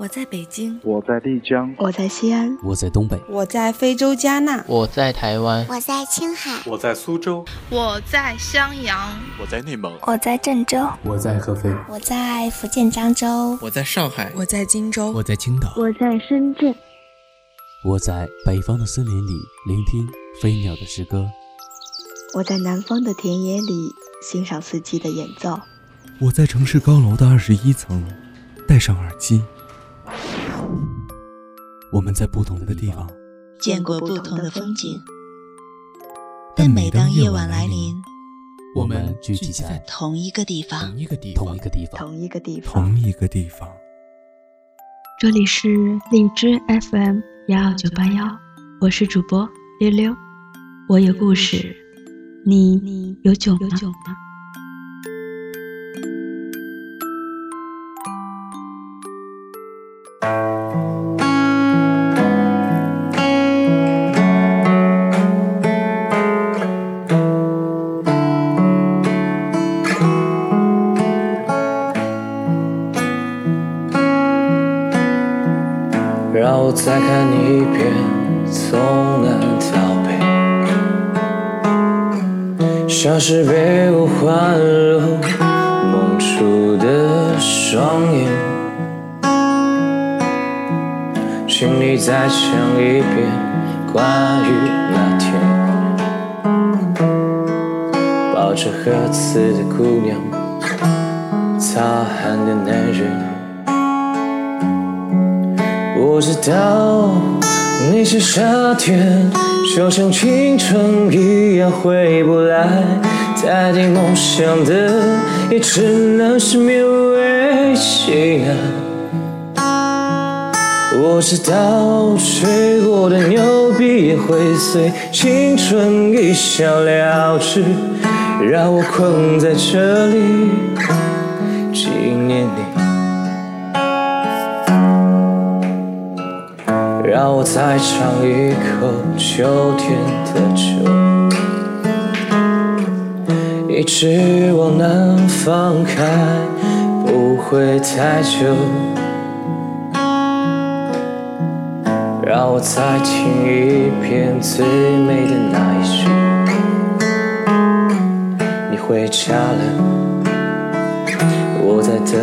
我在北京，我在丽江，我在西安，我在东北，我在非洲加纳，我在台湾，我在青海，我在苏州，我在襄阳，我在内蒙，我在郑州，我在合肥，我在福建漳州，我在上海，我在荆州，我在青岛，我在深圳，我在北方的森林里聆听飞鸟的诗歌，我在南方的田野里欣赏四季的演奏，我在城市高楼的二十一层戴上耳机。我们在不同的地方见过不同的风景，但每当夜晚来临，我们聚集在同一个地方，同一个地方，同一个地方，同一个地方，同一个地方。这里是荔枝 FM 幺二九八幺，我是主播溜溜，我有故事，你有酒吗？让我再看你一遍，从南到北，像是被我环入梦出的双眼。请你再讲一遍关于那天，抱着盒子的姑娘，擦汗的男人。我知道那些夏天就像青春一样回不来，代替梦想的也只能是勉为其难。我知道吹过的牛逼也会随，青春一笑了之，让我困在这里纪念你。让我再尝一口秋天的酒，一直往南方开，不会太久。让我再听一遍最美的那一句，你回家了，我在等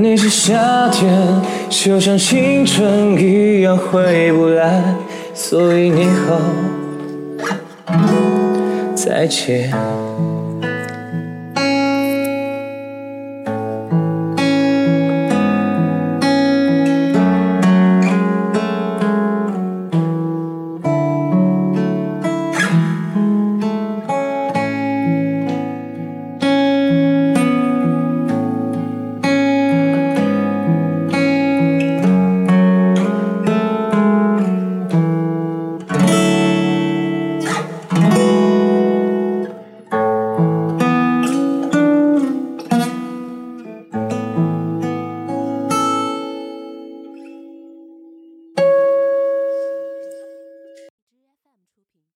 那些夏天。就像青春一样回不来，所以你好，再见。